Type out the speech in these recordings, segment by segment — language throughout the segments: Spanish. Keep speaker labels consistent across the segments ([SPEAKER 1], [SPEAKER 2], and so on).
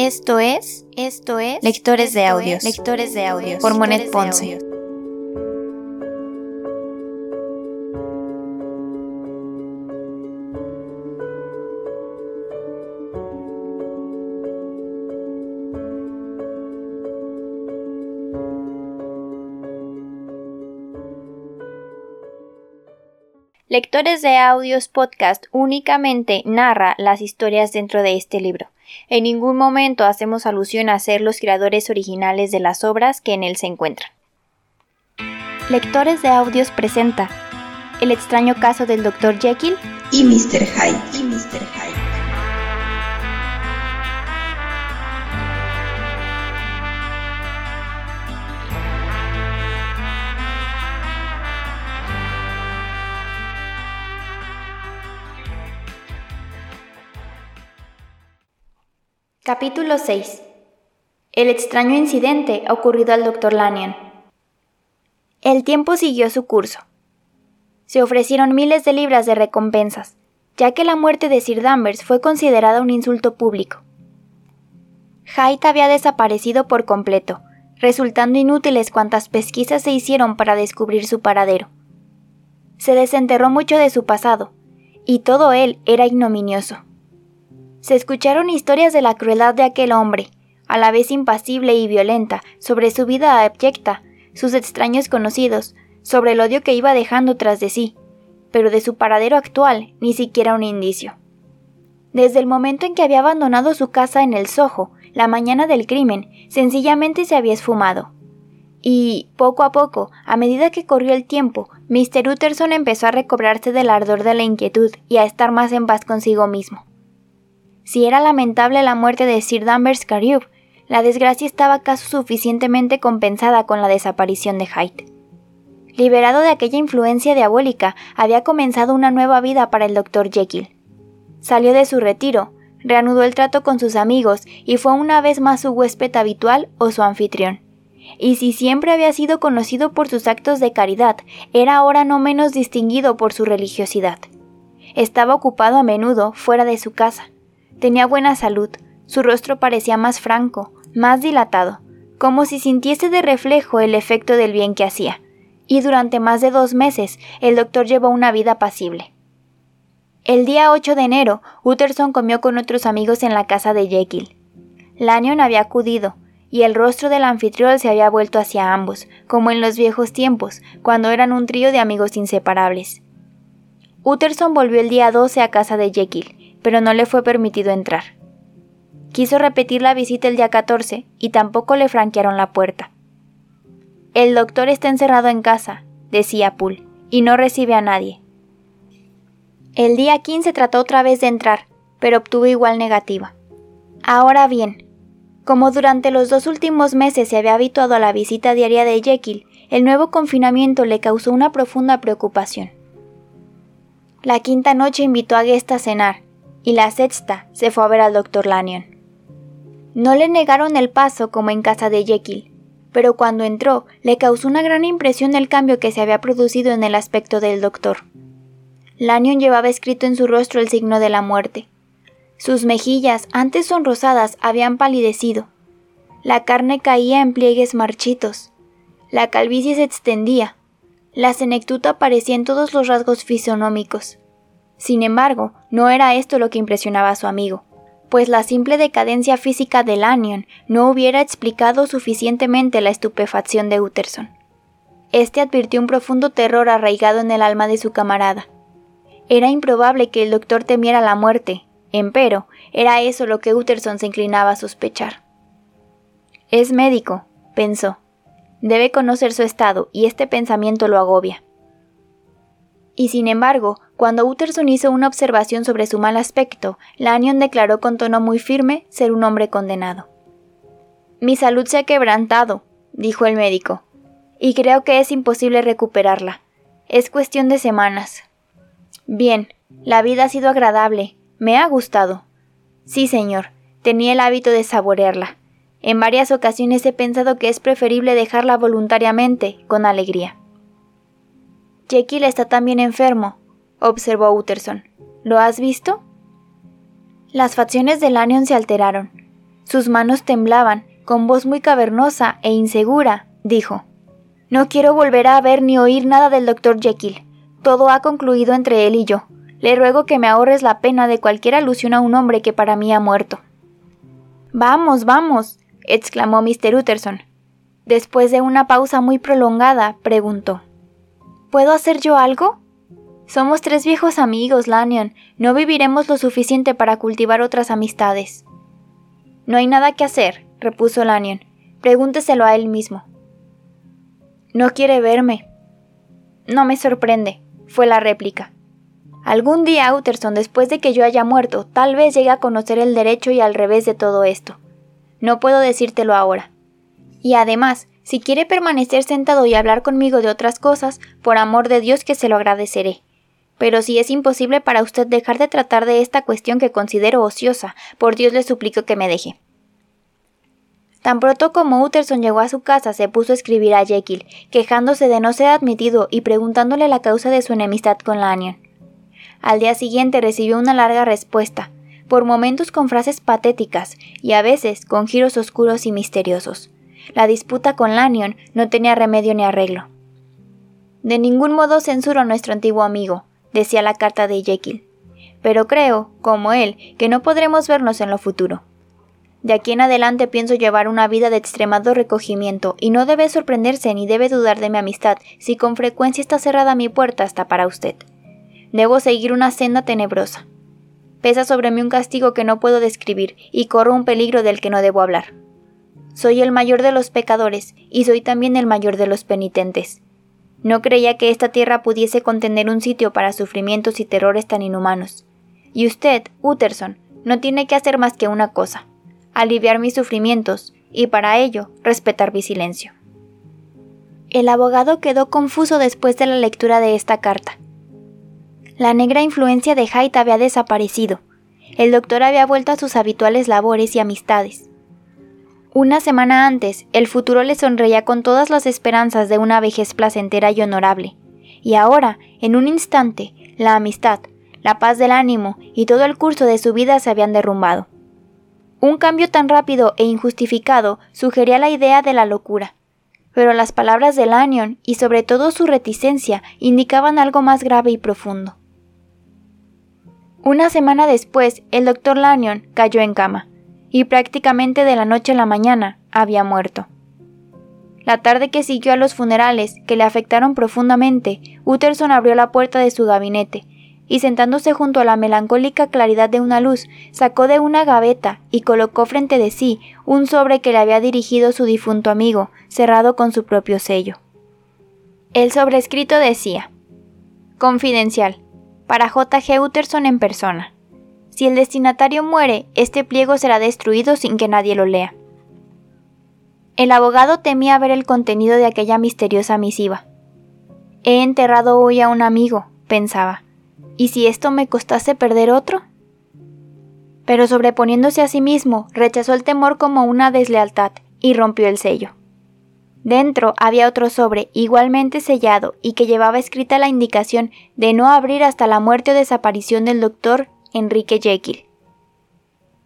[SPEAKER 1] Esto es, esto es
[SPEAKER 2] Lectores de Audios.
[SPEAKER 1] es, Lectores de Audios
[SPEAKER 2] Por Monet Ponce. Lectores de Audios Podcast únicamente narra las historias dentro de este libro. En ningún momento hacemos alusión a ser los creadores originales de las obras que en él se encuentran. Lectores de Audios presenta El extraño caso del Dr. Jekyll
[SPEAKER 3] y Mr. Hyde. Y Mr. Hyde.
[SPEAKER 2] Capítulo 6 El extraño incidente ocurrido al Dr. Lanyon. El tiempo siguió su curso. Se ofrecieron miles de libras de recompensas, ya que la muerte de Sir Danvers fue considerada un insulto público. Hyde había desaparecido por completo, resultando inútiles cuantas pesquisas se hicieron para descubrir su paradero. Se desenterró mucho de su pasado, y todo él era ignominioso. Se escucharon historias de la crueldad de aquel hombre, a la vez impasible y violenta, sobre su vida abyecta, sus extraños conocidos, sobre el odio que iba dejando tras de sí, pero de su paradero actual ni siquiera un indicio. Desde el momento en que había abandonado su casa en el Soho, la mañana del crimen, sencillamente se había esfumado. Y, poco a poco, a medida que corrió el tiempo, Mr. Utterson empezó a recobrarse del ardor de la inquietud y a estar más en paz consigo mismo. Si era lamentable la muerte de Sir Danvers Carew, la desgracia estaba acaso suficientemente compensada con la desaparición de Hyde. Liberado de aquella influencia diabólica, había comenzado una nueva vida para el Dr. Jekyll. Salió de su retiro, reanudó el trato con sus amigos y fue una vez más su huésped habitual o su anfitrión. Y si siempre había sido conocido por sus actos de caridad, era ahora no menos distinguido por su religiosidad. Estaba ocupado a menudo fuera de su casa. Tenía buena salud, su rostro parecía más franco, más dilatado, como si sintiese de reflejo el efecto del bien que hacía, y durante más de dos meses el doctor llevó una vida apacible. El día 8 de enero, Utterson comió con otros amigos en la casa de Jekyll. Lanyon había acudido, y el rostro del anfitrión se había vuelto hacia ambos, como en los viejos tiempos, cuando eran un trío de amigos inseparables. Utterson volvió el día 12 a casa de Jekyll, pero no le fue permitido entrar. Quiso repetir la visita el día 14 y tampoco le franquearon la puerta. El doctor está encerrado en casa, decía Poole, y no recibe a nadie. El día 15 trató otra vez de entrar, pero obtuvo igual negativa. Ahora bien, como durante los dos últimos meses se había habituado a la visita diaria de Jekyll, el nuevo confinamiento le causó una profunda preocupación. La quinta noche invitó a Guest a cenar, y la sexta se fue a ver al doctor Lanyon. No le negaron el paso como en casa de Jekyll, pero cuando entró le causó una gran impresión el cambio que se había producido en el aspecto del doctor. Lanyon llevaba escrito en su rostro el signo de la muerte. Sus mejillas, antes sonrosadas, habían palidecido. La carne caía en pliegues marchitos. La calvicie se extendía. La senectud aparecía en todos los rasgos fisionómicos. Sin embargo, no era esto lo que impresionaba a su amigo, pues la simple decadencia física de Lanyon no hubiera explicado suficientemente la estupefacción de Utterson. Este advirtió un profundo terror arraigado en el alma de su camarada. Era improbable que el doctor temiera la muerte, empero, era eso lo que Utterson se inclinaba a sospechar. Es médico, pensó. Debe conocer su estado, y este pensamiento lo agobia. Y sin embargo, cuando Utterson hizo una observación sobre su mal aspecto, Lanyon declaró con tono muy firme ser un hombre condenado. Mi salud se ha quebrantado, dijo el médico, y creo que es imposible recuperarla. Es cuestión de semanas. Bien, la vida ha sido agradable, me ha gustado. Sí, señor, tenía el hábito de saborearla. En varias ocasiones he pensado que es preferible dejarla voluntariamente, con alegría. Jekyll está también enfermo, observó Utterson. ¿Lo has visto? Las facciones de Lanyon se alteraron. Sus manos temblaban, con voz muy cavernosa e insegura, dijo No quiero volver a ver ni oír nada del doctor Jekyll. Todo ha concluido entre él y yo. Le ruego que me ahorres la pena de cualquier alusión a un hombre que para mí ha muerto. Vamos, vamos, exclamó Mr. Utterson. Después de una pausa muy prolongada, preguntó ¿Puedo hacer yo algo? Somos tres viejos amigos, Lanyon. No viviremos lo suficiente para cultivar otras amistades. No hay nada que hacer, repuso Lanyon. Pregúnteselo a él mismo. No quiere verme. No me sorprende, fue la réplica. Algún día, Utterson, después de que yo haya muerto, tal vez llegue a conocer el derecho y al revés de todo esto. No puedo decírtelo ahora. Y además, si quiere permanecer sentado y hablar conmigo de otras cosas, por amor de Dios que se lo agradeceré. Pero si es imposible para usted dejar de tratar de esta cuestión que considero ociosa, por Dios le suplico que me deje. Tan pronto como Utterson llegó a su casa, se puso a escribir a Jekyll, quejándose de no ser admitido y preguntándole la causa de su enemistad con Lanyon. Al día siguiente recibió una larga respuesta, por momentos con frases patéticas y a veces con giros oscuros y misteriosos. La disputa con Lanyon no tenía remedio ni arreglo. De ningún modo censuro a nuestro antiguo amigo, decía la carta de Jekyll, pero creo, como él, que no podremos vernos en lo futuro. De aquí en adelante pienso llevar una vida de extremado recogimiento, y no debe sorprenderse ni debe dudar de mi amistad si con frecuencia está cerrada mi puerta hasta para usted. Debo seguir una senda tenebrosa. Pesa sobre mí un castigo que no puedo describir, y corro un peligro del que no debo hablar. Soy el mayor de los pecadores, y soy también el mayor de los penitentes. No creía que esta tierra pudiese contener un sitio para sufrimientos y terrores tan inhumanos. Y usted, Utterson, no tiene que hacer más que una cosa, aliviar mis sufrimientos, y para ello respetar mi silencio. El abogado quedó confuso después de la lectura de esta carta. La negra influencia de Hyde había desaparecido. El doctor había vuelto a sus habituales labores y amistades. Una semana antes, el futuro le sonreía con todas las esperanzas de una vejez placentera y honorable. Y ahora, en un instante, la amistad, la paz del ánimo y todo el curso de su vida se habían derrumbado. Un cambio tan rápido e injustificado sugería la idea de la locura, pero las palabras de Lanyon y sobre todo su reticencia indicaban algo más grave y profundo. Una semana después, el doctor Lanyon cayó en cama, y prácticamente de la noche a la mañana había muerto. La tarde que siguió a los funerales, que le afectaron profundamente, Utterson abrió la puerta de su gabinete, y sentándose junto a la melancólica claridad de una luz, sacó de una gaveta y colocó frente de sí un sobre que le había dirigido su difunto amigo, cerrado con su propio sello. El sobrescrito decía Confidencial para J.G. Utterson en persona. Si el destinatario muere, este pliego será destruido sin que nadie lo lea. El abogado temía ver el contenido de aquella misteriosa misiva. He enterrado hoy a un amigo, pensaba. ¿Y si esto me costase perder otro? Pero sobreponiéndose a sí mismo, rechazó el temor como una deslealtad y rompió el sello. Dentro había otro sobre, igualmente sellado, y que llevaba escrita la indicación de no abrir hasta la muerte o desaparición del doctor Enrique Jekyll.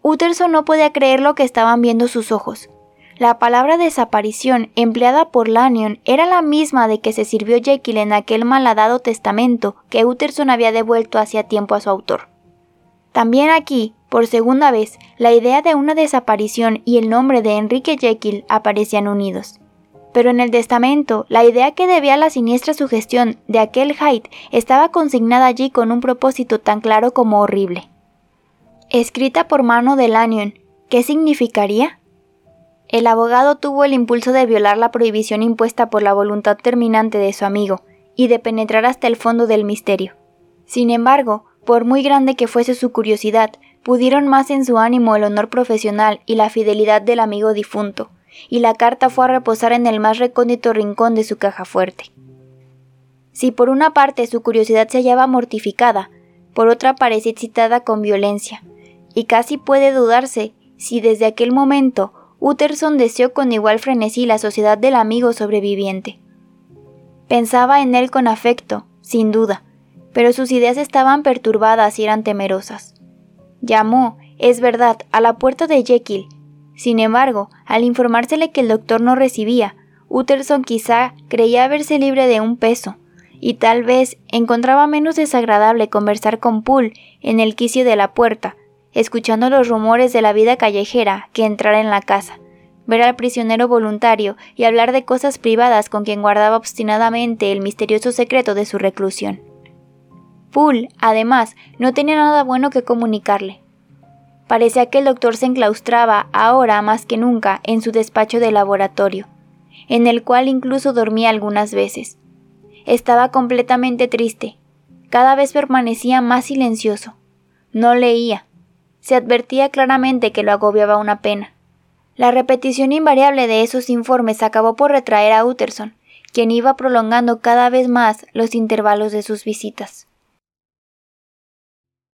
[SPEAKER 2] Utterson no podía creer lo que estaban viendo sus ojos. La palabra desaparición empleada por Lanyon era la misma de que se sirvió Jekyll en aquel malhadado testamento que Utterson había devuelto hacía tiempo a su autor. También aquí, por segunda vez, la idea de una desaparición y el nombre de Enrique Jekyll aparecían unidos pero en el testamento la idea que debía la siniestra sugestión de aquel Hyde estaba consignada allí con un propósito tan claro como horrible. Escrita por mano de Lanyon, ¿qué significaría? El abogado tuvo el impulso de violar la prohibición impuesta por la voluntad terminante de su amigo y de penetrar hasta el fondo del misterio. Sin embargo, por muy grande que fuese su curiosidad, pudieron más en su ánimo el honor profesional y la fidelidad del amigo difunto, y la carta fue a reposar en el más recóndito rincón de su caja fuerte. Si por una parte su curiosidad se hallaba mortificada, por otra parecía excitada con violencia, y casi puede dudarse si desde aquel momento Utterson deseó con igual frenesí la sociedad del amigo sobreviviente. Pensaba en él con afecto, sin duda, pero sus ideas estaban perturbadas y eran temerosas. Llamó, es verdad, a la puerta de Jekyll Sin embargo, al informársele que el doctor no recibía, Utterson quizá creía verse libre de un peso, y tal vez encontraba menos desagradable conversar con Poole en el quicio de la puerta, escuchando los rumores de la vida callejera, que entrar en la casa, ver al prisionero voluntario y hablar de cosas privadas con quien guardaba obstinadamente el misterioso secreto de su reclusión. Poole, además, no tenía nada bueno que comunicarle. Parecía que el doctor se enclaustraba ahora más que nunca en su despacho de laboratorio, en el cual incluso dormía algunas veces. Estaba completamente triste. Cada vez permanecía más silencioso. No leía. Se advertía claramente que lo agobiaba una pena. La repetición invariable de esos informes acabó por retraer a Utterson, quien iba prolongando cada vez más los intervalos de sus visitas.